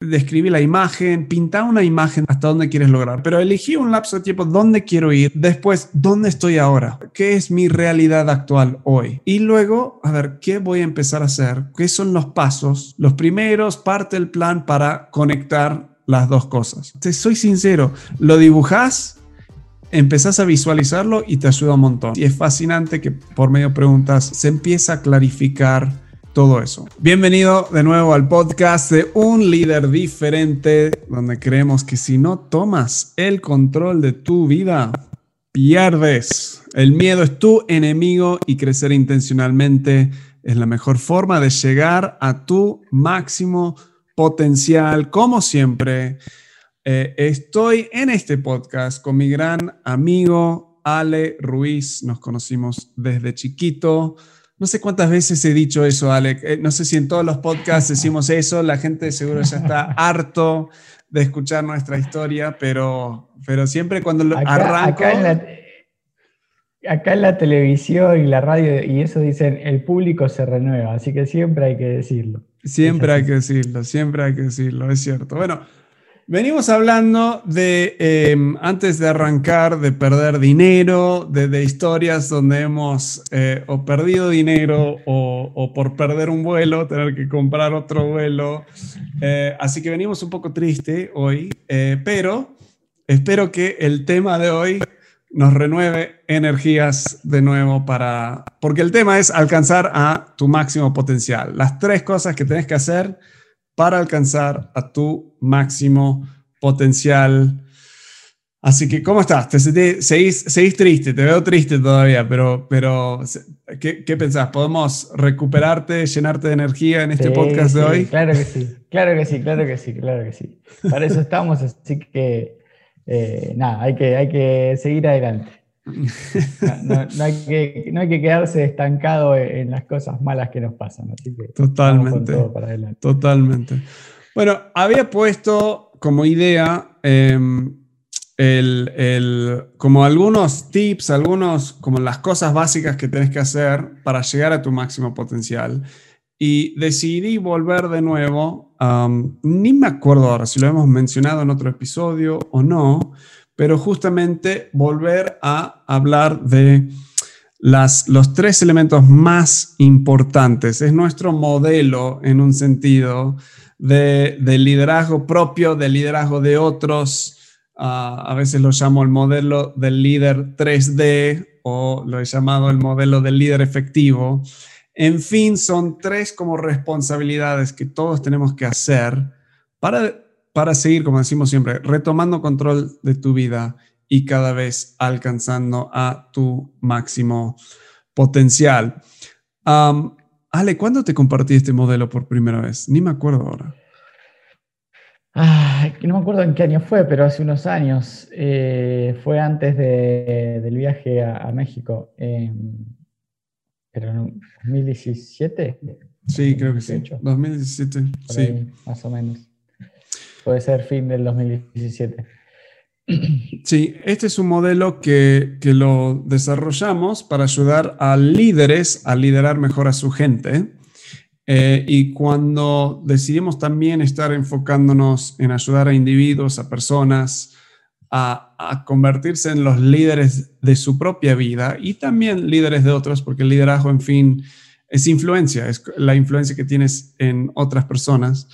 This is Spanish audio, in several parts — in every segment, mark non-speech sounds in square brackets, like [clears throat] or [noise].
describí la imagen, pinta una imagen hasta dónde quieres lograr, pero elegí un lapso de tiempo dónde quiero ir, después dónde estoy ahora, qué es mi realidad actual hoy y luego, a ver, qué voy a empezar a hacer, qué son los pasos, los primeros, parte del plan para conectar las dos cosas. Te soy sincero, lo dibujas empezás a visualizarlo y te ayuda un montón. Y es fascinante que por medio de preguntas se empieza a clarificar todo eso. Bienvenido de nuevo al podcast de Un líder diferente, donde creemos que si no tomas el control de tu vida, pierdes. El miedo es tu enemigo y crecer intencionalmente es la mejor forma de llegar a tu máximo potencial. Como siempre, eh, estoy en este podcast con mi gran amigo Ale Ruiz. Nos conocimos desde chiquito. No sé cuántas veces he dicho eso, Alec. Eh, no sé si en todos los podcasts [laughs] decimos eso. La gente seguro ya está [laughs] harto de escuchar nuestra historia, pero, pero siempre cuando lo arranco... Acá en, la, televisión y la radio y eso dicen, el público se renueva, así que siempre hay que decirlo. Siempre hay que decirlo, siempre hay que decirlo, es cierto. Bueno, Venimos hablando de, em, antes de arrancar, de perder dinero, de, historias donde hemos eh, o perdido dinero o, por perder un vuelo, tener que comprar otro vuelo. Eh, así que venimos un poco triste hoy, eh, pero espero que el tema de hoy nos renueve energías de nuevo para, porque el tema es alcanzar a tu máximo potencial. Las tres cosas que tienes que hacer para alcanzar a tu máximo potencial. Así que, ¿cómo estás? ¿Te seguís, triste? Te veo triste todavía, pero, pero ¿qué, ¿qué, pensás? ¿Podemos recuperarte, llenarte de energía en este podcast de hoy? Claro que sí, [laughs] claro que sí, claro que sí, claro que sí. Para eso estamos, así que eh, nada, hay que, hay que seguir adelante. No, hay que, no, hay que, quedarse estancado en las cosas malas que nos pasan. Así que totalmente. Totalmente. Bueno, había puesto como idea em, el, como algunos tips, algunos como las cosas básicas que tienes que hacer para llegar a tu máximo potencial. Y decidí volver de nuevo, ni me acuerdo ahora si lo hemos mencionado en otro episodio o no, pero justamente volver a hablar de los tres elementos más importantes. Es nuestro modelo en un sentido de, liderazgo propio, de liderazgo de otros. Ah, a veces lo llamo el modelo del líder 3D o lo he llamado el modelo del líder efectivo. En fin, son tres como responsabilidades que todos tenemos que hacer para para seguir, como decimos siempre, retomando control de tu vida y cada vez alcanzando a tu máximo potencial. Ale, ¿cuándo te compartí este modelo por primera vez? Ni me acuerdo ahora. no me acuerdo en qué año fue, pero hace unos años. Eh, fue antes del viaje a, México. pero en 2017. Sí, creo que sí. 2017, sí. más o menos. Puede ser fin del 2017. Sí, este es un modelo que, lo desarrollamos para ayudar a líderes a liderar mejor a su gente. Eh, y cuando decidimos también estar enfocándonos en ayudar a individuos, a personas, a, a, convertirse en los líderes de su propia vida y también líderes de otros, porque el liderazgo, en fin, es influencia, es la influencia que tienes en otras personas.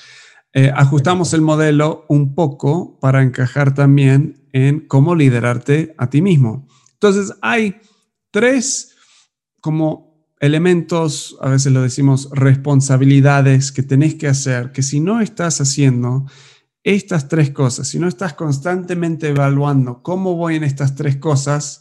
Eh, ajustamos el modelo un poco para encajar también en cómo liderarte a ti mismo. Entonces, hay tres como elementos, a veces lo decimos responsabilidades que tenés que hacer, que si no estás haciendo estas tres cosas, si no estás constantemente evaluando cómo voy en estas tres cosas,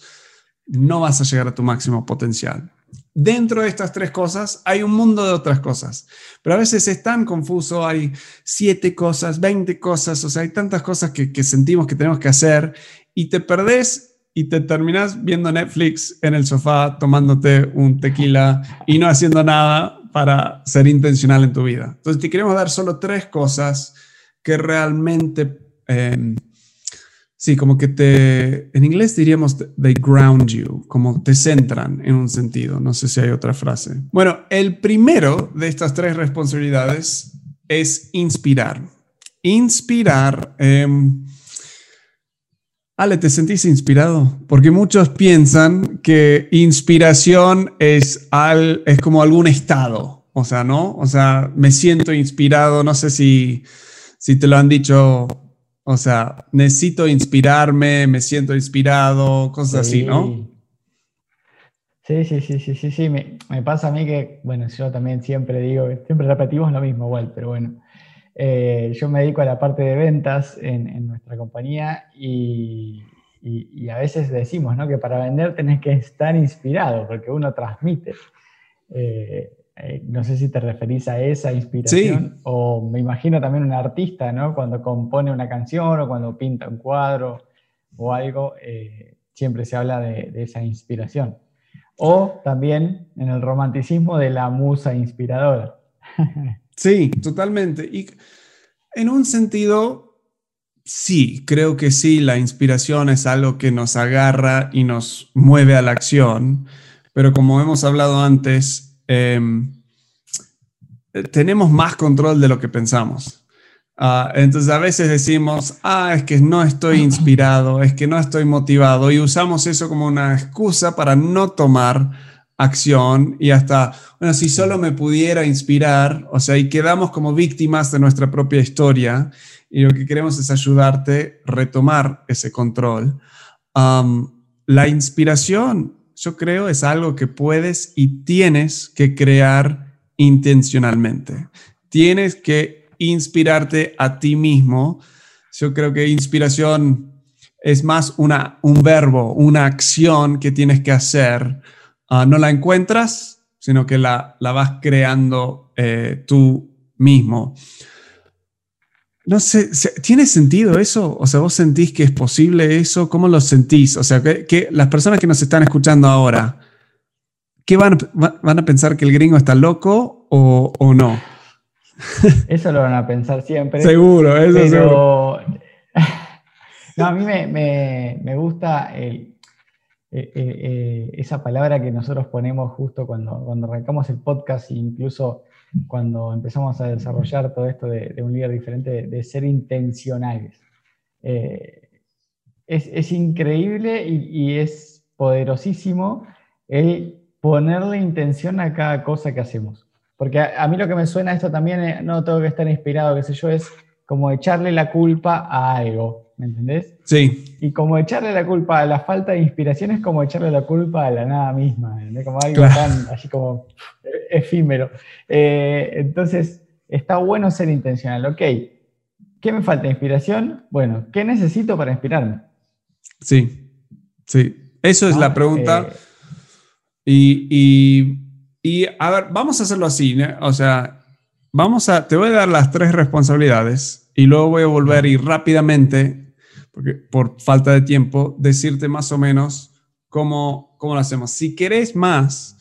no vas a llegar a tu máximo potencial dentro de estas tres cosas hay un mundo de otras cosas. Pero a veces es tan confuso, hay siete cosas, veinte cosas, o sea, hay tantas cosas que, sentimos que tenemos que hacer y te perdés y te terminas viendo Netflix en el sofá tomándote un tequila y no haciendo nada para ser intencional en tu vida. Entonces te queremos dar solo tres cosas que realmente... Eh, Sí, como que te, en inglés diríamos they ground you, como te centran en un sentido. No sé si hay otra frase. Bueno, el primero de estas tres responsabilidades es inspirar. inspirar. Em, Ale, ¿te sentís inspirado? Porque muchos piensan que inspiración es, al, es como algún estado, o sea, ¿no? O sea, me siento inspirado, no sé si, si te lo han dicho, o sea, necesito inspirarme, me siento inspirado, cosas así, ¿no? Sí, sí, sí, sí, sí, sí. Me, pasa a mí que, bueno, yo también siempre digo, siempre repetimos lo mismo igual, pero bueno, eh, yo me dedico a la parte de ventas en, nuestra compañía y, a veces decimos ¿no? que para vender tenés que estar inspirado porque uno transmite. Eh, eh, no sé si te referís a esa inspiración o me imagino también un artista, ¿no? Cuando compone una canción o cuando pinta un cuadro o algo, siempre se habla de, de esa inspiración. O también en el romanticismo de la musa inspiradora. [laughs] Sí, totalmente. Y en un sentido, sí, creo que sí, la inspiración es algo que nos agarra y nos mueve a la acción, pero como hemos hablado antes, em, tenemos más control de lo que pensamos. Ah, entonces a veces decimos, ah, es que no estoy inspirado, es que no estoy motivado y usamos eso como una excusa para no tomar acción y hasta, bueno, si solo me pudiera inspirar, o sea, y quedamos como víctimas de nuestra propia historia y lo que queremos es ayudarte a retomar ese control. la inspiración, yo creo, es algo que puedes y tienes que crear intencionalmente. Tienes que inspirarte a ti mismo. Yo creo que inspiración es más una, un verbo, una acción que tienes que hacer Ah, no la encuentras, sino que la, la vas creando eh, tú mismo. No sé, ¿tiene sentido eso? O sea, ¿vos sentís que es posible eso? ¿Cómo lo sentís? O sea, que, las personas que nos están escuchando ahora, ¿qué van, van a pensar que el gringo está loco o, o no? [laughs] Eso lo van a pensar siempre. seguro, eso seguro. [laughs] No, a mí me, me, me gusta el, eh, eh, eh, esa palabra que nosotros ponemos justo cuando, cuando arrancamos el podcast e incluso cuando empezamos a desarrollar todo esto de, un líder diferente, de, ser intencionales. es, increíble y, es poderosísimo el ponerle intención a cada cosa que hacemos. Porque a, mí lo que me suena esto también, no tengo que estar inspirado, qué sé yo, es como echarle la culpa a algo. ¿Me entendés? Sí. Y como echarle la culpa a la falta de inspiración es como echarle la culpa a la nada misma, Como algo tan así como efímero. Eh, entonces, está bueno ser intencional. Ok, ¿qué me falta? ¿Inspiración? Bueno, ¿qué necesito para inspirarme? Sí, sí. Eso es la pregunta. Eh, y, y, a ver, vamos a hacerlo así, O sea, vamos a, te voy a dar las tres responsabilidades y luego voy a volver y rápidamente porque por falta de tiempo, decirte más o menos cómo, cómo lo hacemos. Si querés más,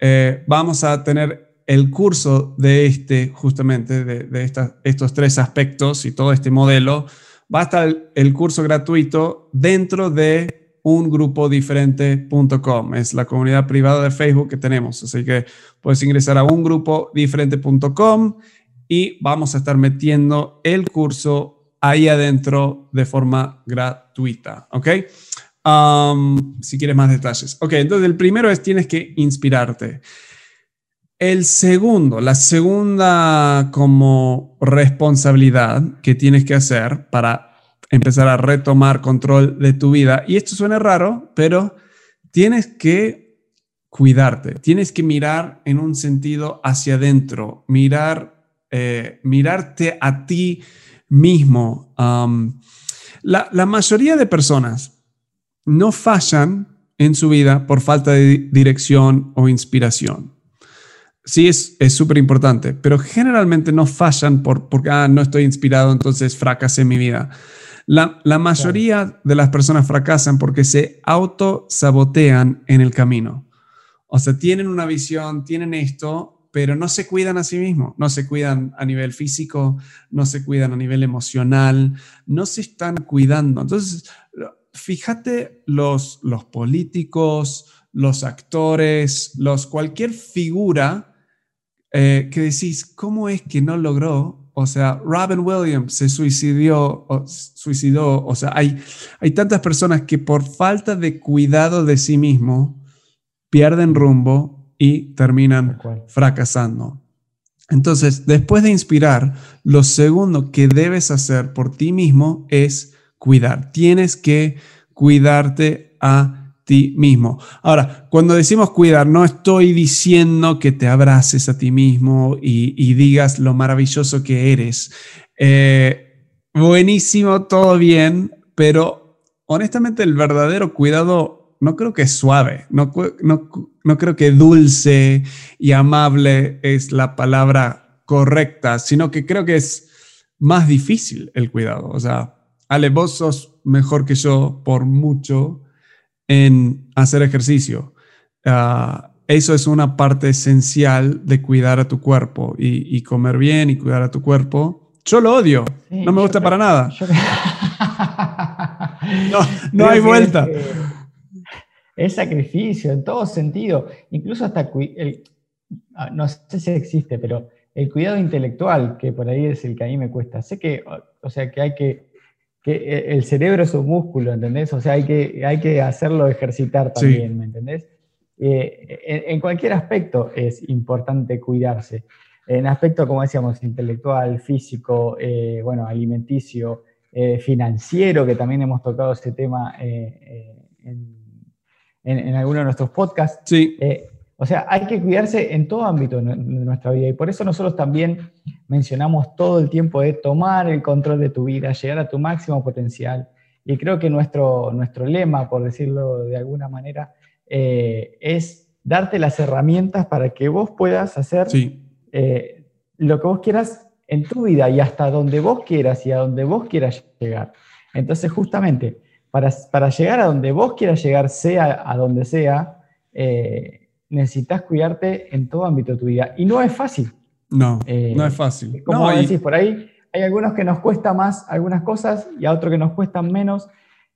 eh, vamos a tener el curso de este, justamente, de, de estos tres aspectos y todo este modelo. Va a estar el, curso gratuito dentro de un grupo diferente.com. Es la comunidad privada de Facebook que tenemos. Así que puedes ingresar a un grupo diferente.com y vamos a estar metiendo el curso ahí adentro de forma gratuita, ¿ok? Um, si quieres más detalles. Ok, entonces el primero es tienes que inspirarte. El segundo, la segunda como responsabilidad que tienes que hacer para empezar a retomar control de tu vida, y esto suena raro, pero tienes que cuidarte, tienes que mirar en un sentido hacia adentro, mirar, eh, mirarte a ti mismo. la, mayoría de personas no fallan en su vida por falta de dirección o inspiración. Sí, es súper importante, pero generalmente no fallan por, porque ah, no estoy inspirado, entonces fracasé en mi vida. La, la mayoría de las personas fracasan porque se auto-sabotean en el camino. O sea, tienen una visión, tienen esto, pero no se cuidan a sí mismos, no se cuidan a nivel físico, no se cuidan a nivel emocional, no se están cuidando. Entonces, fíjate los, los políticos, los actores, los, cualquier figura eh, que decís, ¿cómo es que no logró O sea, Robin Williams se suicidó, o, suicidó. O sea, hay, hay tantas personas que por falta de cuidado de sí mismo pierden rumbo y terminan fracasando. Entonces, después de inspirar, lo segundo que debes hacer por ti mismo es cuidar. Tienes que cuidarte a ti mismo. Ahora, cuando decimos cuidar, no estoy diciendo que te abraces a ti mismo y, digas lo maravilloso que eres. Eh, buenísimo, todo bien, pero honestamente el verdadero cuidado no creo que suave, no, no, no creo que dulce y amable es la palabra correcta, sino que creo que es más difícil el cuidado. O sea, Ale, vos sos mejor que yo por mucho en hacer ejercicio. Ah, eso es una parte esencial de cuidar a tu cuerpo y, comer bien y cuidar a tu cuerpo. Yo lo odio, no me gusta para nada. [laughs] no, no hay vuelta es sacrificio en todo sentido, incluso hasta, el, ah, no sé si existe, pero el cuidado intelectual, que por ahí es el que a mí me cuesta. Sé que, o sea, que hay que, que e, el cerebro es un músculo, ¿entendés? O sea, hay que, hay que hacerlo ejercitar también, ¿me entendés? Eh, en, cualquier aspecto es importante cuidarse. En aspecto, como decíamos, intelectual, físico, eh, bueno, alimenticio, eh, financiero, que también hemos tocado ese tema en en, alguno de nuestros podcasts. Sí. Eh, o sea, hay que cuidarse en todo ámbito de nuestra vida y por eso nosotros también mencionamos todo el tiempo de tomar el control de tu vida, llegar a tu máximo potencial. Y creo que nuestro, nuestro lema, por decirlo de alguna manera, eh, es darte las herramientas para que vos puedas hacer eh, lo que vos quieras en tu vida y hasta donde vos quieras y a donde vos quieras llegar. Entonces, justamente, para, llegar a donde vos quieras llegar, sea a donde sea, eh, necesitas cuidarte en todo ámbito de tu vida. Y no es fácil. No, eh, no es fácil. Como decís, por ahí hay algunos que nos cuesta más algunas cosas y a otros que nos cuestan menos,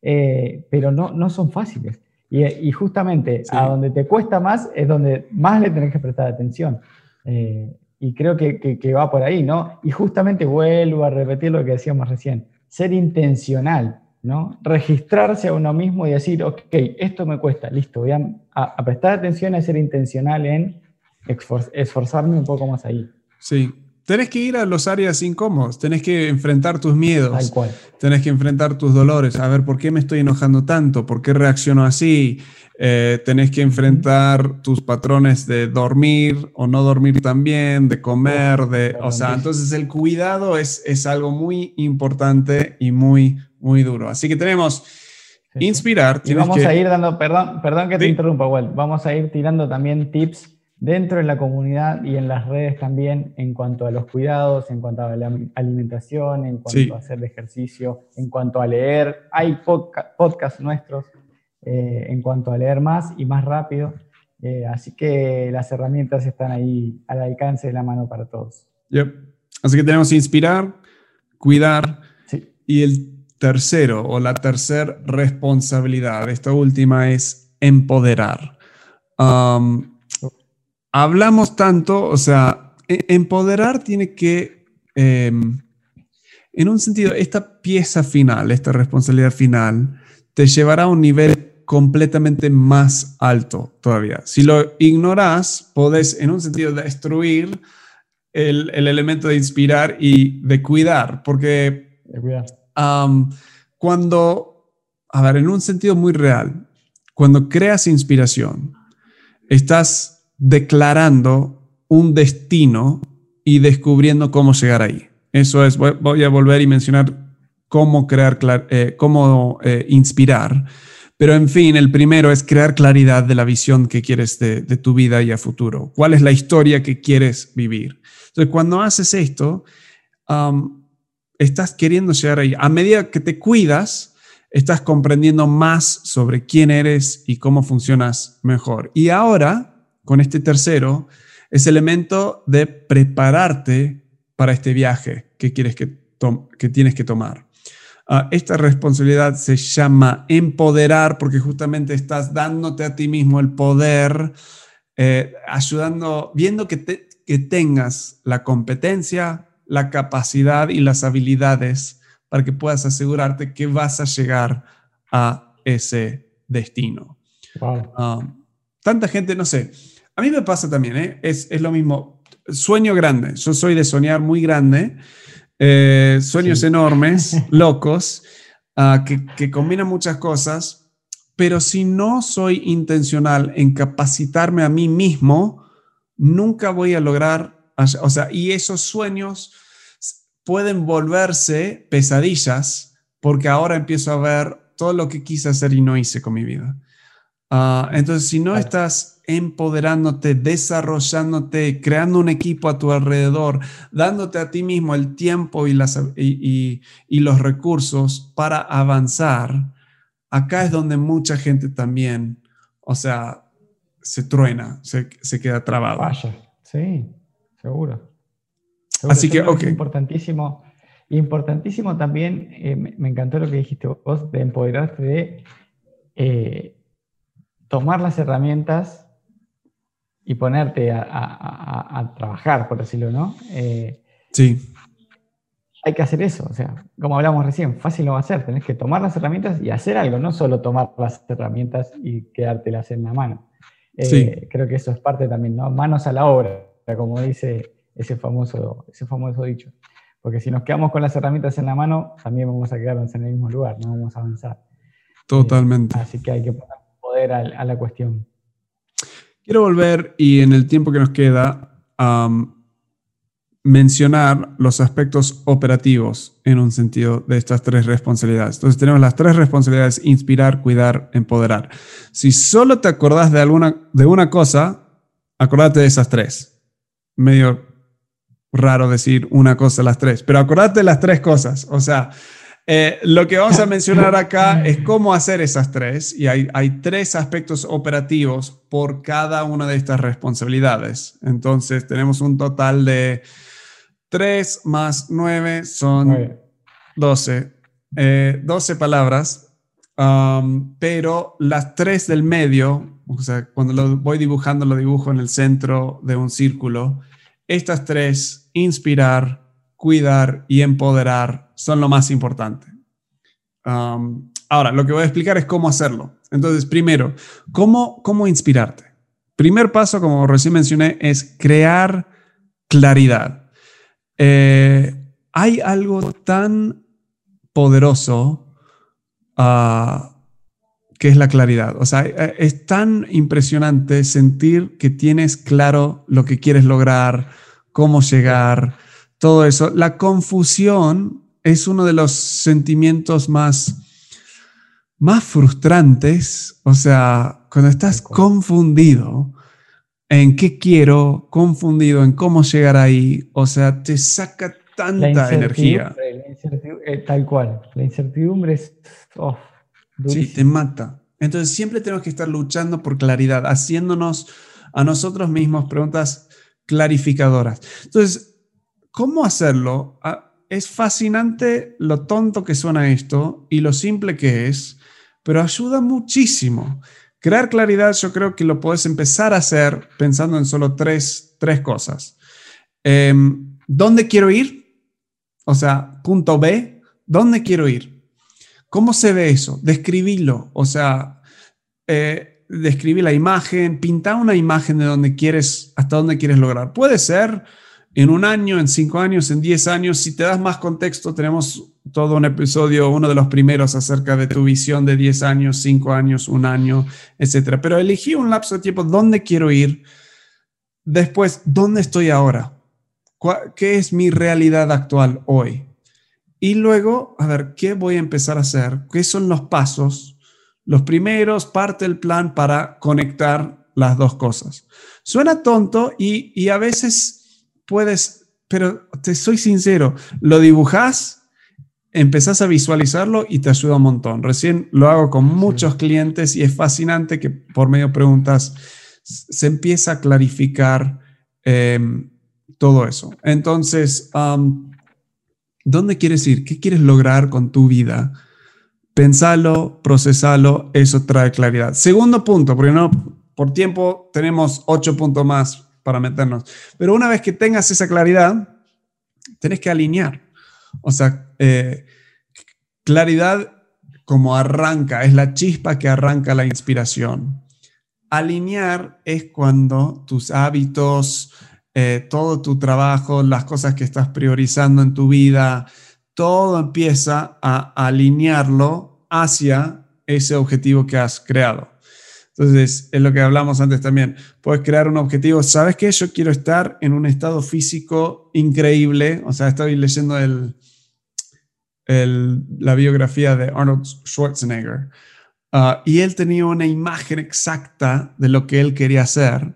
eh, pero no, no son fáciles. Y, justamente a donde te cuesta más es donde más le tenés que prestar atención. y creo que, que, va por ahí, ¿no? Y justamente vuelvo a repetir lo que decíamos recién, ser intencional. ¿No? Registrarse a uno mismo y decir, ok, esto me cuesta, listo, voy a, prestar atención a ser intencional en esforzarme un poco más ahí. Sí, tenés que ir a los áreas incómodas, tenés que enfrentar tus miedos, Tal cual. tenés que enfrentar tus dolores, a ver por qué me estoy enojando tanto, por qué reacciono así, eh, tenés que enfrentar tus patrones de dormir o no dormir también, de comer, de, o sea, entonces el cuidado es, es algo muy importante y muy muy duro. Así que tenemos inspirar. Y vamos a ir dando, perdón, perdón que te interrumpa, Walt, vamos a ir tirando también tips dentro de la comunidad y en las redes también en cuanto a los cuidados, en cuanto a la alimentación, en cuanto a hacer ejercicio, en cuanto a leer. Hay podcasts nuestros eh, en cuanto a leer más y más rápido. Eh, así que las herramientas están ahí al alcance de la mano para todos. Así que tenemos inspirar, cuidar y el tercero o la tercera responsabilidad, esta última es empoderar. hablamos tanto, o sea, e, empoderar tiene que, em, en un sentido, esta pieza final, esta responsabilidad final, te llevará a un nivel completamente más alto todavía. Si lo ignoras, podés, en un sentido, destruir el, el elemento de inspirar y de cuidar, porque de cuidar cuando, a ver, en un sentido muy real, cuando creas inspiración, estás declarando un destino y descubriendo cómo llegar ahí. Eso es, voy, a volver y mencionar cómo crear, eh, cómo eh, inspirar. Pero en fin, el primero es crear claridad de la visión que quieres de, tu vida y a futuro. ¿Cuál es la historia que quieres vivir? Entonces, cuando haces esto, estás queriendo llegar ahí. A medida que te cuidas, estás comprendiendo más sobre quién eres y cómo funcionas mejor. Y ahora, con este tercero, es elemento de prepararte para este viaje que, quieres que, que tienes que tomar. Ah, esta responsabilidad se llama empoderar porque justamente estás dándote a ti mismo el poder, eh, ayudando, viendo que, que tengas la competencia, la capacidad y las habilidades para que puedas asegurarte que vas a llegar a ese destino. Ah, tanta gente, no sé, a mí me pasa también, ¿eh? es, lo mismo, sueño grande, yo soy de soñar muy grande, eh, sueños enormes, [laughs] locos, ah, que, que combinan muchas cosas, pero si no soy intencional en capacitarme a mí mismo, nunca voy a lograr, o sea, y esos sueños pueden volverse pesadillas porque ahora empiezo a ver todo lo que quise hacer y no hice con mi vida. Ah, entonces, si no estás empoderándote, desarrollándote, creando un equipo a tu alrededor, dándote a ti mismo el tiempo y, las, y, y, los recursos para avanzar, acá es donde mucha gente también, o sea, se truena, se, se queda trabado. Vaya, sí, seguro. Así que, ok. Importantísimo, importantísimo también, eh, me, encantó lo que dijiste vos, de empoderarte, de eh, tomar las herramientas y ponerte a, trabajar, por decirlo, ¿no? Eh, sí. Hay que hacer eso, o sea, como hablamos recién, fácil no va a ser, tenés que tomar las herramientas y hacer algo, no solo tomar las herramientas y quedártelas en la mano. sí. Creo que eso es parte también, ¿no? Manos a la obra, como dice ese famoso, ese famoso dicho. Porque si nos quedamos con las herramientas en la mano, también vamos a quedarnos en el mismo lugar, no vamos a avanzar. Totalmente. Eh, así que hay que poner poder a, la cuestión. Quiero volver y en el tiempo que nos queda a mencionar los aspectos operativos en un sentido de estas tres responsabilidades. Entonces tenemos las tres responsabilidades, inspirar, cuidar, empoderar. Si solo te acordás de, alguna, de una cosa, acordate de esas tres. Medio raro decir una cosa las tres, pero acordate de las tres cosas. O sea, eh, lo que vamos a mencionar acá es cómo hacer esas tres y hay, hay tres aspectos operativos por cada una de estas responsabilidades. Entonces tenemos un total de tres más nueve son doce 12. 12 palabras, um, pero las tres del medio, o sea, cuando lo voy dibujando, lo dibujo en el centro de un círculo. Estas tres inspirar, cuidar y empoderar son lo más importante. Um, ahora, lo que voy a explicar es cómo hacerlo. Entonces, primero, ¿cómo, cómo inspirarte? Primer paso, como recién mencioné, es crear claridad. Eh, hay algo tan poderoso uh, que es la claridad. O sea, eh, es tan impresionante sentir que tienes claro lo que quieres lograr, cómo llegar, todo eso. La confusión es uno de los sentimientos más, más frustrantes, o sea, cuando estás confundido en qué quiero, confundido en cómo llegar ahí, o sea, te saca tanta energía. Eh, tal cual, la incertidumbre es... Oh, sí, te mata. Entonces siempre tenemos que estar luchando por claridad, haciéndonos a nosotros mismos preguntas clarificadoras. Entonces, ¿cómo hacerlo? Ah, es fascinante lo tonto que suena esto y lo simple que es, pero ayuda muchísimo. Crear claridad yo creo que lo puedes empezar a hacer pensando en solo tres, tres cosas. Em, ¿Dónde quiero ir? O sea, punto B, ¿dónde quiero ir? ¿Cómo se ve eso? Describirlo. O sea, eh, describir la imagen, pintar una imagen de donde quieres, hasta dónde quieres lograr. Puede ser en un año, en cinco años, en diez años. Si te das más contexto, tenemos todo un episodio, uno de los primeros acerca de tu visión de diez años, cinco años, un año, etc. Pero elegí un lapso de tiempo, ¿dónde quiero ir? Después, ¿dónde estoy ahora? ¿Qué es mi realidad actual hoy? Y luego, a ver, ¿qué voy a empezar a hacer? ¿Qué son los pasos? Los primeros, parte del plan para conectar las dos cosas. Suena tonto y, a veces puedes, pero te soy sincero, lo dibujas, empezás a visualizarlo y te ayuda un montón. Recién lo hago con muchos clientes y es fascinante que por medio de preguntas se empieza a clarificar em, todo eso. Entonces, ¿dónde quieres ir? ¿Qué quieres lograr con tu vida? pensalo, procesalo, eso trae claridad. Segundo punto, porque no, por tiempo tenemos ocho puntos más para meternos, pero una vez que tengas esa claridad, tenés que alinear. O sea, eh, claridad como arranca, es la chispa que arranca la inspiración. Alinear es cuando tus hábitos, eh, todo tu trabajo, las cosas que estás priorizando en tu vida, todo empieza a alinearlo hacia ese objetivo que has creado. Entonces, es lo que hablamos antes también. Puedes crear un objetivo. ¿Sabes qué? Yo quiero estar en un estado físico increíble. O sea, estoy leyendo el, la biografía de Arnold Schwarzenegger. Ah, y él tenía una imagen exacta de lo que él quería hacer.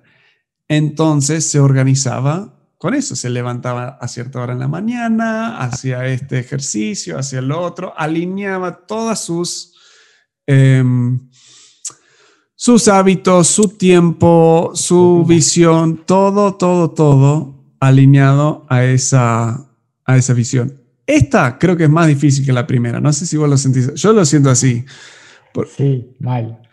Entonces se organizaba con eso. Se levantaba a cierta hora en la mañana, hacía este ejercicio, hacía el otro, alineaba todas sus... Em, sus hábitos, su tiempo, su visión, todo, todo, todo alineado a esa, a esa visión. Esta creo que es más difícil que la primera. No sé si vos lo sentís. Yo lo siento así. sí, mal.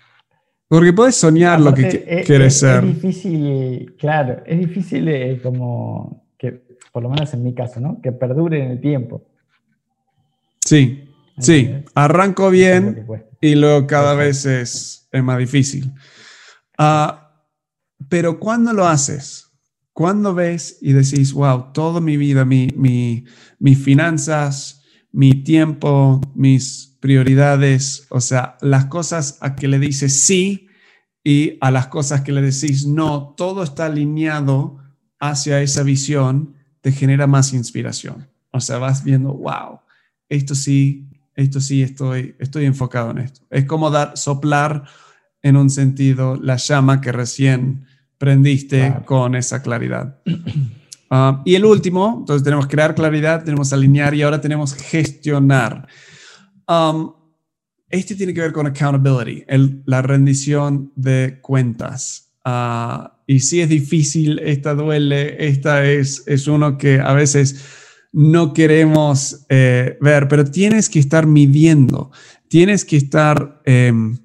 Porque puedes soñar lo que quieres ser. Es difícil, claro, es difícil eh, como que, por lo menos en mi caso, ¿no? Que perdure en el tiempo. Sí, sí. Arranco bien y luego cada vez es es más difícil. Ah, pero cuando lo haces, cuando ves y decís, wow, toda mi vida, mi, mi, mis finanzas, mi tiempo, mis prioridades, o sea, las cosas a que le dices sí y a las cosas que le decís no, todo está alineado hacia esa visión, te genera más inspiración. O sea, vas viendo, wow, esto sí, esto sí, estoy, estoy enfocado en esto. Es como dar, soplar en un sentido la llama que recién prendiste con esa claridad. Ah, y el último, entonces tenemos crear claridad, tenemos alinear y ahora tenemos gestionar. Um, este tiene que ver con accountability, la rendición de cuentas. Ah, y si es difícil, esta duele, esta es, es uno que a veces no queremos eh, ver, pero tienes que estar midiendo, tienes que estar... Em,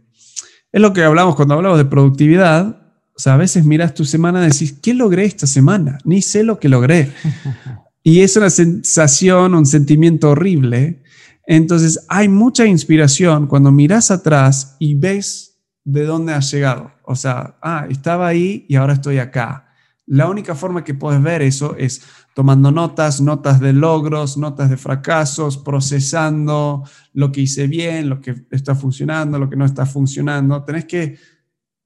es lo que hablamos cuando hablamos de productividad. O sea, a veces miras tu semana y decís, ¿qué logré esta semana? Ni sé lo que logré. [laughs] Y es una sensación, un sentimiento horrible. Entonces, hay mucha inspiración cuando miras atrás y ves de dónde has llegado. O sea, ah, estaba ahí y ahora estoy acá. La única forma que puedes ver eso es tomando notas, notas de logros, notas de fracasos, procesando lo que hice bien, lo que está funcionando, lo que no está funcionando. Tenés que,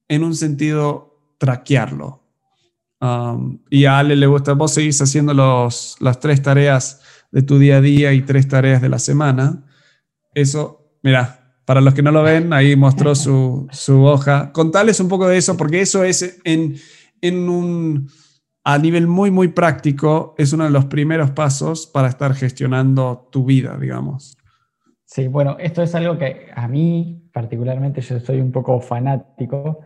en un sentido, traquearlo. Um, y a Ale le gusta, vos seguís haciendo los, las tres tareas de tu día a día y tres tareas de la semana. Eso, mira, para los que no lo ven, ahí mostró su, su hoja. Contales un poco de eso, porque eso es en, en un a nivel muy, muy práctico, es uno de los primeros pasos para estar gestionando tu vida, digamos. Sí, bueno, esto es algo que a mí particularmente yo soy un poco fanático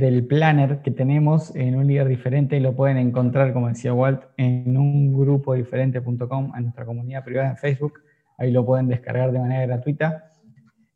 del planner que tenemos en un líder diferente y lo pueden encontrar, como decía Walt, en un grupo diferente.com, en nuestra comunidad privada en Facebook. Ahí lo pueden descargar de manera gratuita.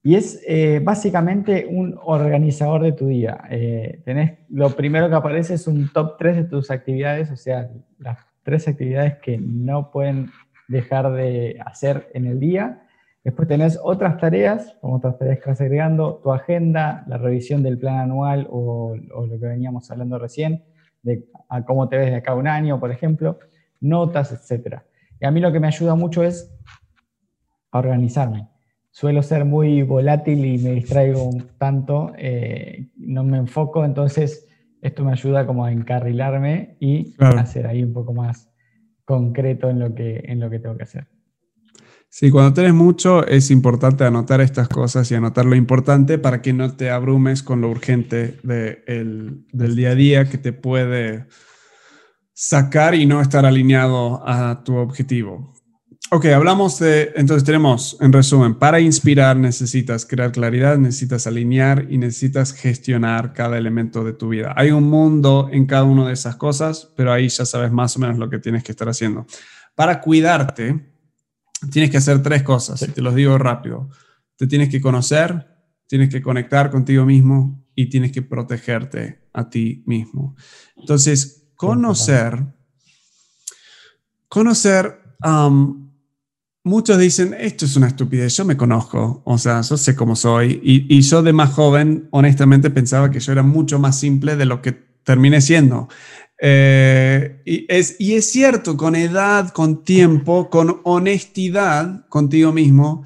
Y es eh, básicamente un organizador de tu día. Eh, lo primero que aparece es un top 3 de tus actividades, o sea, las tres actividades que no pueden dejar de hacer en el día. Después tenés otras tareas, como otras tareas que vas agregando, tu agenda, la revisión del plan anual o, o lo que veníamos hablando recién, de a cómo te ves de acá a un año, por ejemplo, notas, etc. Y a mí lo que me ayuda mucho es a organizarme suelo ser muy volátil y me distraigo un tanto, eh, no me enfoco, entonces esto me ayuda como a encarrilarme y hacer ahí un poco más concreto en lo que, en lo que tengo que hacer. Sí, cuando tienes mucho es importante anotar estas cosas y anotar lo importante para que no te abrumes con lo urgente del día a día que te puede sacar y no estar alineado a tu objetivo. Ok, hablamos de, entonces tenemos, en resumen, para inspirar necesitas crear claridad, necesitas alinear y necesitas gestionar cada elemento de tu vida. Hay un mundo en cada una de esas cosas, pero ahí ya sabes más o menos lo que tienes que estar haciendo. Para cuidarte, tienes que hacer tres cosas, te los digo rápido. Te tienes que conocer, tienes que conectar contigo mismo y tienes que protegerte a ti mismo. Entonces, conocer, conocer muchos dicen, esto es una estupidez, yo me conozco, o sea, yo sé cómo soy. Y, yo de más joven, honestamente, pensaba que yo era mucho más simple de lo que terminé siendo. Eh, y, es, y es cierto, con edad, con tiempo, con honestidad contigo mismo,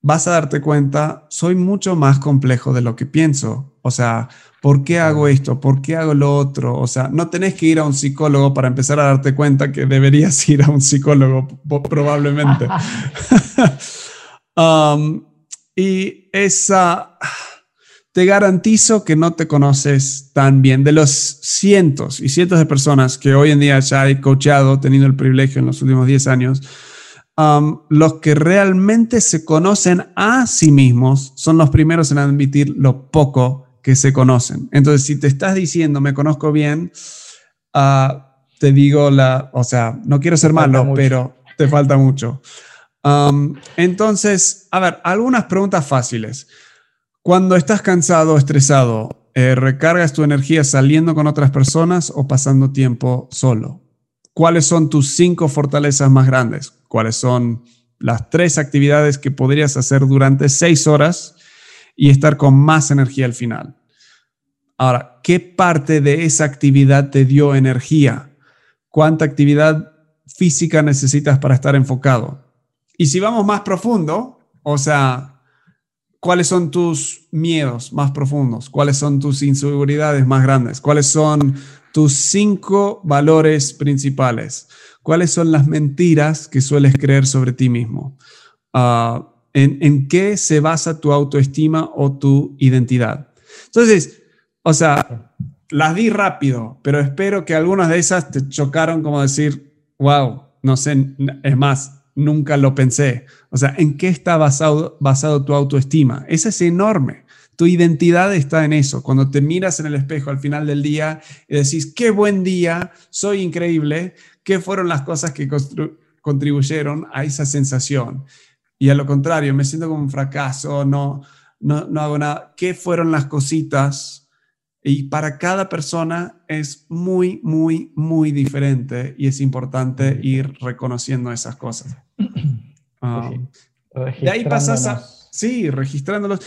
vas a darte cuenta, soy mucho más complejo de lo que pienso. O sea, ¿por qué hago esto? ¿Por qué hago lo otro? O sea, no tenés que ir a un psicólogo para empezar a darte cuenta que deberías ir a un psicólogo, probablemente. [laughs] [laughs] Um, y esa, te garantizo que no te conoces tan bien. De los cientos y cientos de personas que hoy en día ya he coachado, teniendo el privilegio en los últimos 10 años, Um, los que realmente se conocen a sí mismos son los primeros en admitir lo poco que se conocen. Entonces, si te estás diciendo, me conozco bien, uh, te digo la, o sea, no quiero ser malo, pero te falta mucho. Um, entonces, a ver, algunas preguntas fáciles. Cuando estás cansado o estresado, eh, ¿recargas tu energía saliendo con otras personas o pasando tiempo solo? ¿Cuáles son tus cinco fortalezas más grandes? ¿Cuáles son las tres actividades que podrías hacer durante seis horas y estar con más energía al final? Ahora, ¿qué parte de esa actividad te dio energía? ¿Cuánta actividad física necesitas para estar enfocado? Y si vamos más profundo, o sea, ¿cuáles son tus miedos más profundos? ¿Cuáles son tus inseguridades más grandes? ¿Cuáles son tus cinco valores principales. ¿Cuáles son las mentiras que sueles creer sobre ti mismo? Ah, ¿en, qué se basa tu autoestima o tu identidad? Entonces, o sea, las di rápido, pero espero que algunas de esas te chocaron como decir, wow, no sé, es más, nunca lo pensé. O sea, ¿en qué está basado, basado tu autoestima? Esa es enorme. Tu identidad está en eso. Cuando te miras en el espejo al final del día y decís, qué buen día, soy increíble, ¿qué fueron las cosas que contribuyeron a esa sensación? Y a lo contrario, me siento como un fracaso, no, no, no hago nada. ¿Qué fueron las cositas? Y para cada persona es muy, muy, muy diferente y es importante ir reconociendo esas cosas. [clears throat] Ah, de ahí pasas a Sí, registrándolos.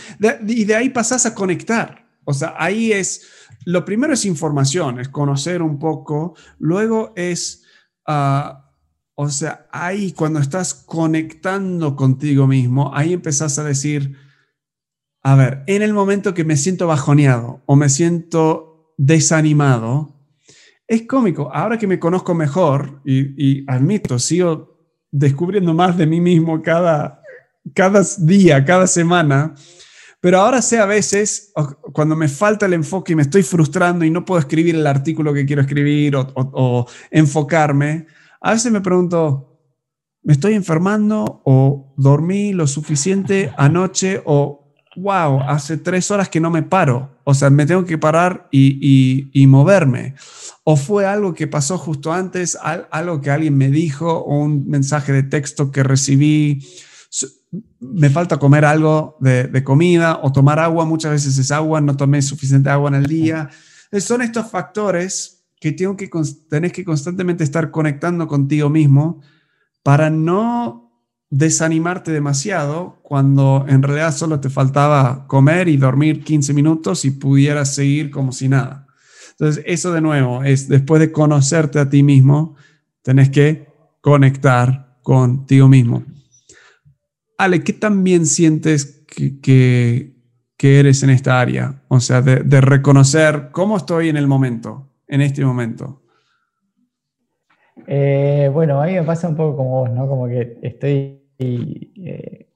y de ahí pasas a conectar. O sea, ahí es, lo primero es información, es conocer un poco. Luego es, ah, o sea, ahí cuando estás conectando contigo mismo, ahí empezás a decir, a ver, en el momento que me siento bajoneado o me siento desanimado, es cómico. Ahora que me conozco mejor y, y admito, sigo descubriendo más de mí mismo cada, cada día, cada semana, pero ahora sé a veces, cuando me falta el enfoque y me estoy frustrando y no puedo escribir el artículo que quiero escribir o, enfocarme, a veces me pregunto, ¿me estoy enfermando o dormí lo suficiente anoche o, wow, hace tres horas que no me paro? O sea, me tengo que parar y, y moverme. O fue algo que pasó justo antes, algo que alguien me dijo o un mensaje de texto que recibí me falta comer algo de, comida o tomar agua, muchas veces es agua, no tomé suficiente agua en el día. Son estos factores que, tengo que tenés que constantemente estar conectando contigo mismo para no desanimarte demasiado cuando en realidad solo te faltaba comer y dormir 15 minutos y pudieras seguir como si nada. Entonces, eso de nuevo es después de conocerte a ti mismo, tenés que conectar contigo mismo. Ale, ¿qué también sientes que, eres en esta área? O sea, de, reconocer cómo estoy en el momento, en este momento. Eh, bueno, a mí me pasa un poco como vos, ¿no? Como que estoy, eh,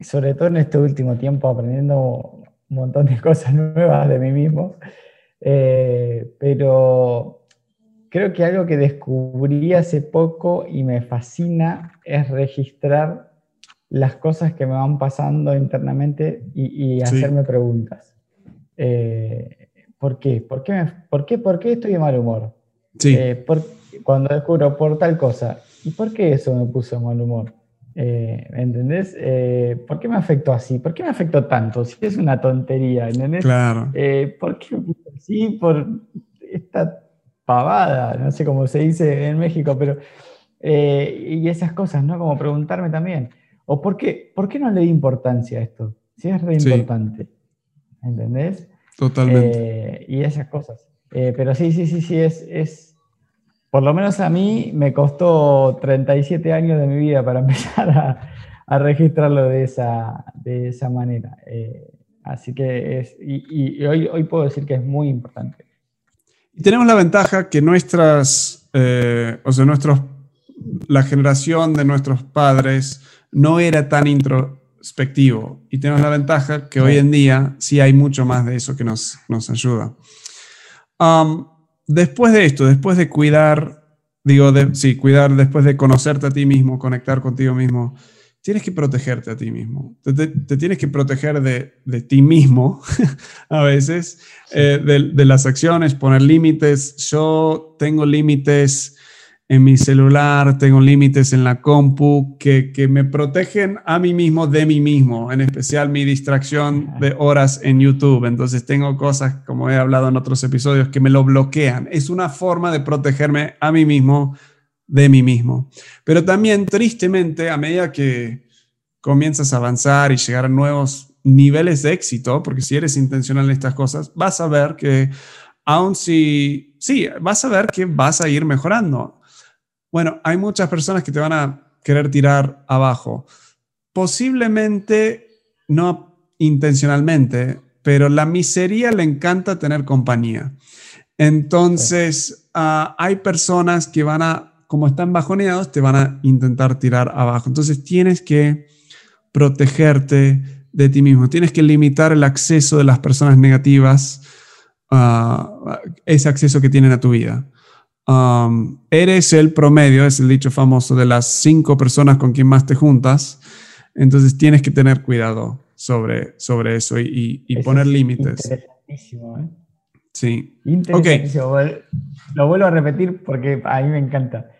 sobre todo en este último tiempo, aprendiendo un montón de [laughs] cosas nuevas de mí mismo. Eh, pero creo que algo que descubrí hace poco y me fascina es registrar las cosas que me van pasando internamente y, hacerme preguntas. Eh, ¿Por qué? ¿Por qué, por, qué, ¿Por qué estoy de mal humor? Sí. Eh, cuando descubro por tal cosa, ¿y por qué eso me puso de mal humor? Eh, ¿Entendés? ¿Por qué me afectó así? ¿Por qué me afectó tanto? Si es una tontería, ¿entendés? Claro. ¿Por qué así? Por esta pavada, no sé cómo se dice en México, pero Eh, y esas cosas, ¿no? Como preguntarme también, ¿o por qué, por qué no le di importancia a esto? Si es re importante, ¿entendés? Totalmente. Eh, y esas cosas. Eh, pero sí, sí, sí, sí, es, es, por lo menos a mí me costó 37 años de mi vida para [laughs] empezar a, a registrarlo de esa, de esa manera. así que es, y, y, hoy, hoy puedo decir que es muy importante. Y tenemos la ventaja que nuestras, o sea, nuestros la generación de nuestros padres no era tan introspectivo y tenemos la ventaja que hoy en día sí hay mucho más de eso que nos, nos ayuda. Después de esto, después de cuidar, digo, de, sí, cuidar, después de conocerte a ti mismo, conectar contigo mismo, tienes que protegerte a ti mismo. Te, tienes que proteger de, de ti mismo [laughs] a veces, eh, de, de, las acciones, poner límites. Yo tengo límites en mi celular, tengo límites en la compu que, me protegen a mí mismo de mí mismo, en especial mi distracción de horas en YouTube. Entonces tengo cosas, como he hablado en otros episodios, que me lo bloquean. Es una forma de protegerme a mí mismo de mí mismo. Pero también, tristemente, a medida que comienzas a avanzar y llegar a nuevos niveles de éxito, porque si eres intencional en estas cosas, vas a ver que, aun si, sí, vas a ver que vas a ir mejorando bueno, hay muchas personas que te van a querer tirar abajo. Posiblemente no intencionalmente, pero la miseria le encanta tener compañía. Entonces, ah, hay personas que van a, como están bajoneados, te van a intentar tirar abajo. Entonces, tienes que protegerte de ti mismo. Tienes que limitar el acceso de las personas negativas, uh, ese acceso que tienen a tu vida. Um, eres el promedio, es el dicho famoso, de las cinco personas con quien más te juntas. Entonces tienes que tener cuidado sobre, sobre eso y, poner límites. Interesantísimo, ¿eh? Sí. Interesantísimo. Lo vuelvo a repetir porque a mí me encanta.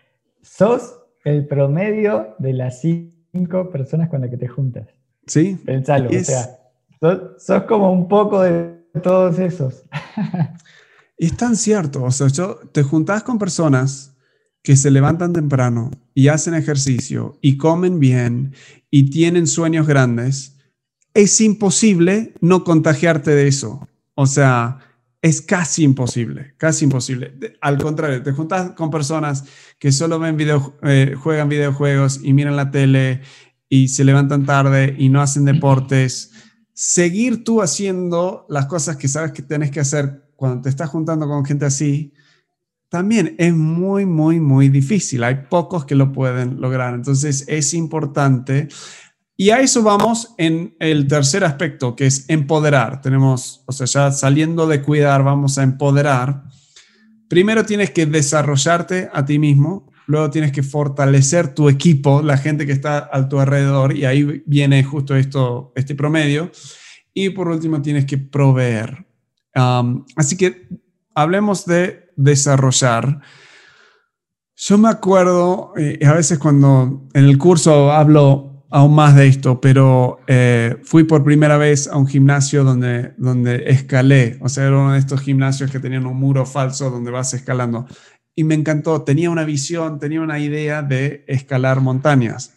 Sos el promedio de las cinco personas con las que te juntas. Sí. Pensalo, o sea, sos, sos como un poco de todos esos. [laughs] Y es tan cierto, o sea, yo, te juntas con personas que se levantan temprano y hacen ejercicio y comen bien y tienen sueños grandes, es imposible no contagiarte de eso. O sea, es casi imposible, casi imposible. Al contrario, te juntas con personas que solo ven video, eh, juegan videojuegos y miran la tele y se levantan tarde y no hacen deportes. Seguir tú haciendo las cosas que sabes que tienes que hacer cuando te estás juntando con gente así, también es muy, muy, muy difícil. Hay pocos que lo pueden lograr. Entonces es importante. Y a eso vamos en el tercer aspecto, que es empoderar. Tenemos, o sea, ya saliendo de cuidar, vamos a empoderar. Primero tienes que desarrollarte a ti mismo, luego tienes que fortalecer tu equipo, la gente que está a tu alrededor, y ahí viene justo esto, este promedio. Y por último tienes que proveer así que hablemos de desarrollar. Yo me acuerdo, eh, a veces cuando en el curso hablo aún más de esto, pero eh, fui por primera vez a un gimnasio donde, donde escalé, o sea, era uno de estos gimnasios que tenían un muro falso donde vas escalando. Y me encantó, tenía una visión, tenía una idea de escalar montañas.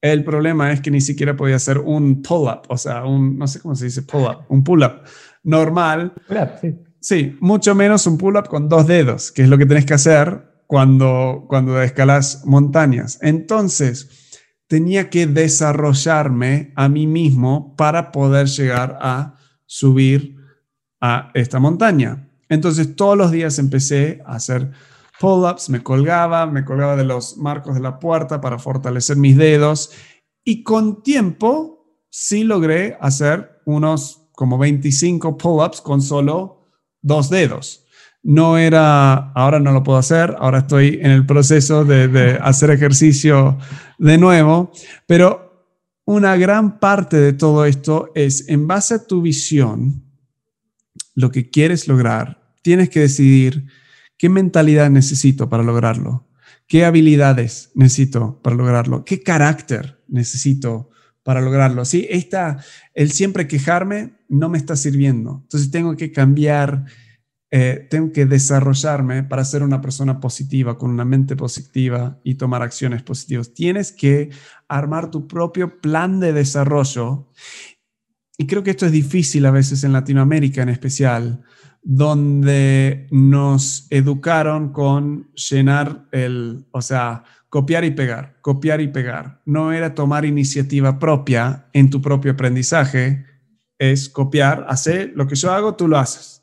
El problema es que ni siquiera podía hacer un pull-up, o sea, un, no sé cómo se dice pull-up, un pull-up normal. sí. sí. mucho menos un pull-up con dos dedos, que es lo que tenés que hacer cuando, cuando escalas montañas. Entonces, tenía que desarrollarme a mí mismo para poder llegar a subir a esta montaña. Entonces, todos los días empecé a hacer pull-ups, me colgaba, me colgaba de los marcos de la puerta para fortalecer mis dedos y con tiempo sí logré hacer unos como 25 pull-ups con solo dos dedos. No era, ahora no lo puedo hacer, ahora estoy en el proceso de, hacer ejercicio de nuevo, pero una gran parte de todo esto es en base a tu visión, lo que quieres lograr, tienes que decidir qué mentalidad necesito para lograrlo, qué habilidades necesito para lograrlo, qué carácter necesito para lograrlo. ¿sí? Esta, el siempre quejarme no me está sirviendo. Entonces tengo que cambiar eh, tengo que desarrollarme para ser una persona positiva, con una mente positiva y tomar acciones positivas. Tienes que armar tu propio plan de desarrollo. Y creo que esto es difícil a veces en Latinoamérica en especial, donde nos educaron con llenar el, o sea, copiar y pegar, copiar y pegar. No era tomar iniciativa propia en tu propio aprendizaje, es copiar, hacer lo que yo hago, tú lo haces.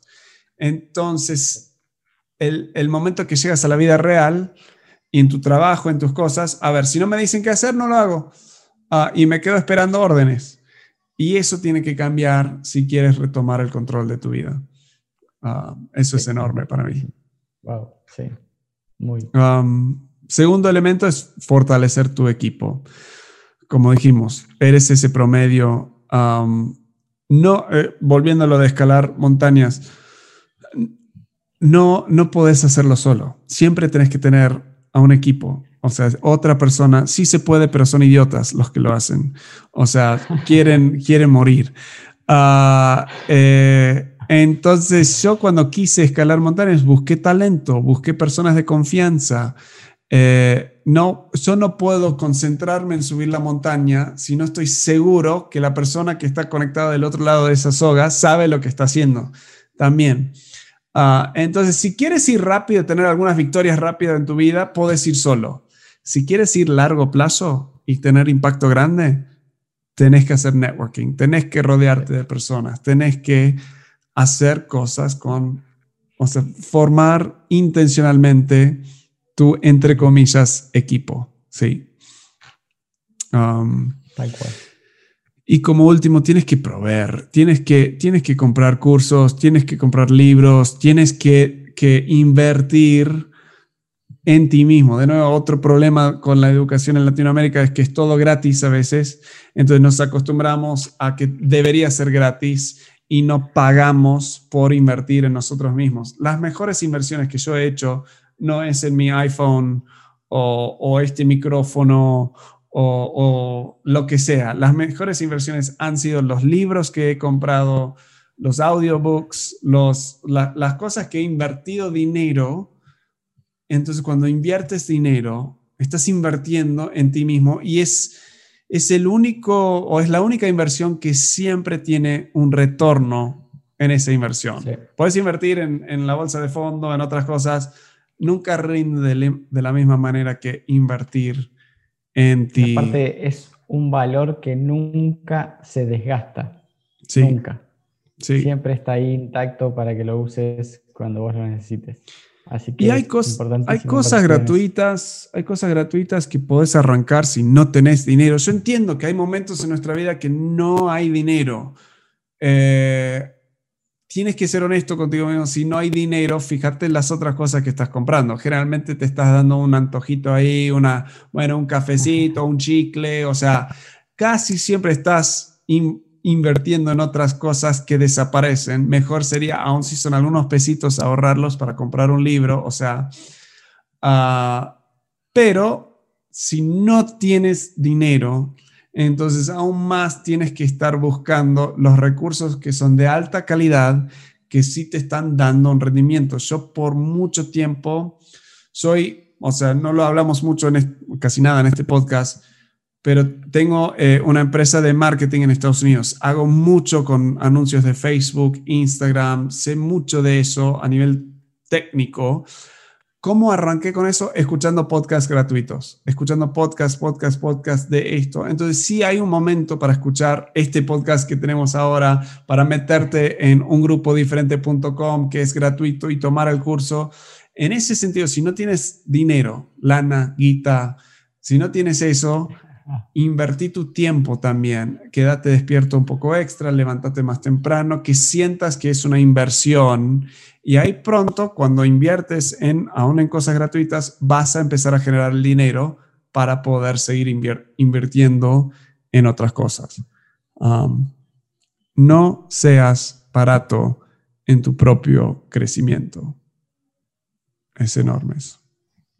Entonces, el, momento que llegas a la vida real y en tu trabajo, en tus cosas, a ver, si no me dicen qué hacer, no lo hago. Ah, y me quedo esperando órdenes. Y eso tiene que cambiar si quieres retomar el control de tu vida. Ah, eso es enorme para mí. Wow, sí. Muy. Segundo elemento es fortalecer tu equipo. Como dijimos, eres ese promedio. no, eh, volviendo a lo de escalar montañas, no, no podés hacerlo solo. Siempre tenés que tener a un equipo. O sea, otra persona, sí se puede, pero son idiotas los que lo hacen. O sea, [laughs] quieren, quieren morir. Ah, eh, entonces, yo cuando quise escalar montañas, busqué talento, busqué personas de confianza. Eh, no, yo no puedo concentrarme en subir la montaña si no estoy seguro que la persona que está conectada del otro lado de esa soga sabe lo que está haciendo también. Ah, entonces, si quieres ir rápido, tener algunas victorias rápidas en tu vida, puedes ir solo. Si quieres ir largo plazo y tener impacto grande, tenés que hacer networking, tenés que rodearte de personas, tenés que hacer cosas con, o sea, formar intencionalmente tu, entre comillas, equipo. Sí. Um, Tal cual. Y como último, tienes que proveer, tienes que, tienes que comprar cursos, tienes que comprar libros, tienes que, que invertir en ti mismo. De nuevo, otro problema con la educación en Latinoamérica es que es todo gratis a veces. Entonces nos acostumbramos a que debería ser gratis y no pagamos por invertir en nosotros mismos. Las mejores inversiones que yo he hecho no es en mi iPhone o, o este micrófono o, lo que sea. Las mejores inversiones han sido los libros que he comprado, los audiobooks, los, las cosas que he invertido dinero. Entonces, cuando inviertes dinero, estás invirtiendo en ti mismo y es, es el único o es la única inversión que siempre tiene un retorno en esa inversión. Puedes invertir en, en, la bolsa de fondo, en otras cosas, nunca rinde de, de la misma manera que invertir en ti. Aparte, es un valor que nunca se desgasta. Nunca. Siempre está ahí intacto para que lo uses cuando vos lo necesites. Así que y hay, hay cosas gratuitas, hay cosas gratuitas que podés arrancar si no tenés dinero. Yo entiendo que hay momentos en nuestra vida que no hay dinero. Eh, tienes que ser honesto contigo mismo. Si no hay dinero, fíjate en las otras cosas que estás comprando. Generalmente te estás dando un antojito ahí, una, bueno, un cafecito, un chicle, o sea, casi siempre estás invirtiendo en otras cosas que desaparecen. Mejor sería, aun si son algunos pesitos, ahorrarlos para comprar un libro, o sea, ah, pero si no tienes dinero, entonces aún más tienes que estar buscando los recursos que son de alta calidad, que sí te están dando un rendimiento. Yo por mucho tiempo soy, o sea, no lo hablamos mucho, en casi nada en este podcast, pero tengo eh, una empresa de marketing en Estados Unidos. Hago mucho con anuncios de Facebook, Instagram, sé mucho de eso a nivel técnico ¿Cómo arranqué con eso? Escuchando podcasts gratuitos, escuchando podcast, podcast, podcast de esto. Entonces sí hay un momento para escuchar este podcast que tenemos ahora, para meterte en un grupo diferente.com que es gratuito y tomar el curso. En ese sentido, si no tienes dinero, lana, guita, si no tienes eso, invertí tu tiempo también. Quédate despierto un poco extra, levántate más temprano, que sientas que es una inversión y ahí pronto, cuando inviertes en, aún en cosas gratuitas, vas a empezar a generar dinero para poder seguir invirtiendo en otras cosas. no seas barato en tu propio crecimiento. Es enorme eso.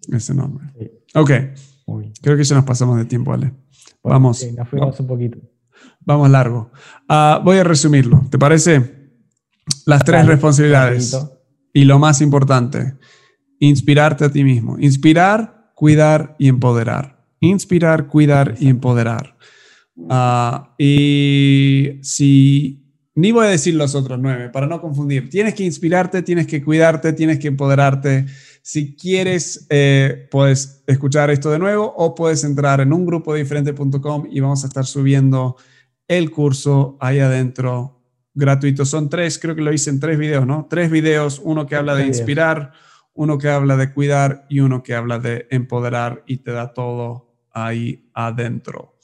Es enorme. Ok. Creo que ya nos pasamos de tiempo, Ale. vamos. nos fuimos un poquito. Vamos largo. Ah, voy a resumirlo. ¿Te parece? Las tres responsabilidades. Y lo más importante, inspirarte a ti mismo. Inspirar, cuidar y empoderar. Inspirar, cuidar y empoderar. Ah, y si, ni voy a decir los otros nueve, para no confundir, tienes que inspirarte, tienes que cuidarte, tienes que empoderarte. Si quieres, eh, puedes escuchar esto de nuevo o puedes entrar en un grupo diferente.com y vamos a estar subiendo el curso ahí adentro gratuito. Son tres, creo que lo hice en tres videos, ¿no? Tres videos, uno que habla de inspirar, uno que habla de cuidar y uno que habla de empoderar y te da todo ahí adentro.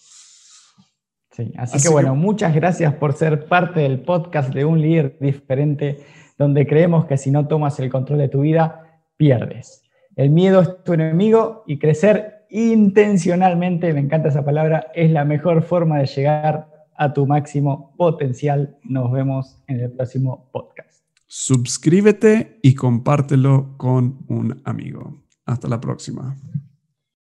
Sí, así, que bueno, muchas gracias por ser parte del podcast de un líder diferente, donde creemos que si no tomas el control de tu vida, pierdes. El miedo es tu enemigo y crecer intencionalmente, me encanta esa palabra, es la mejor forma de llegar a tu máximo potencial. Nos vemos en el próximo podcast. Suscríbete y compártelo con un amigo. Hasta la próxima.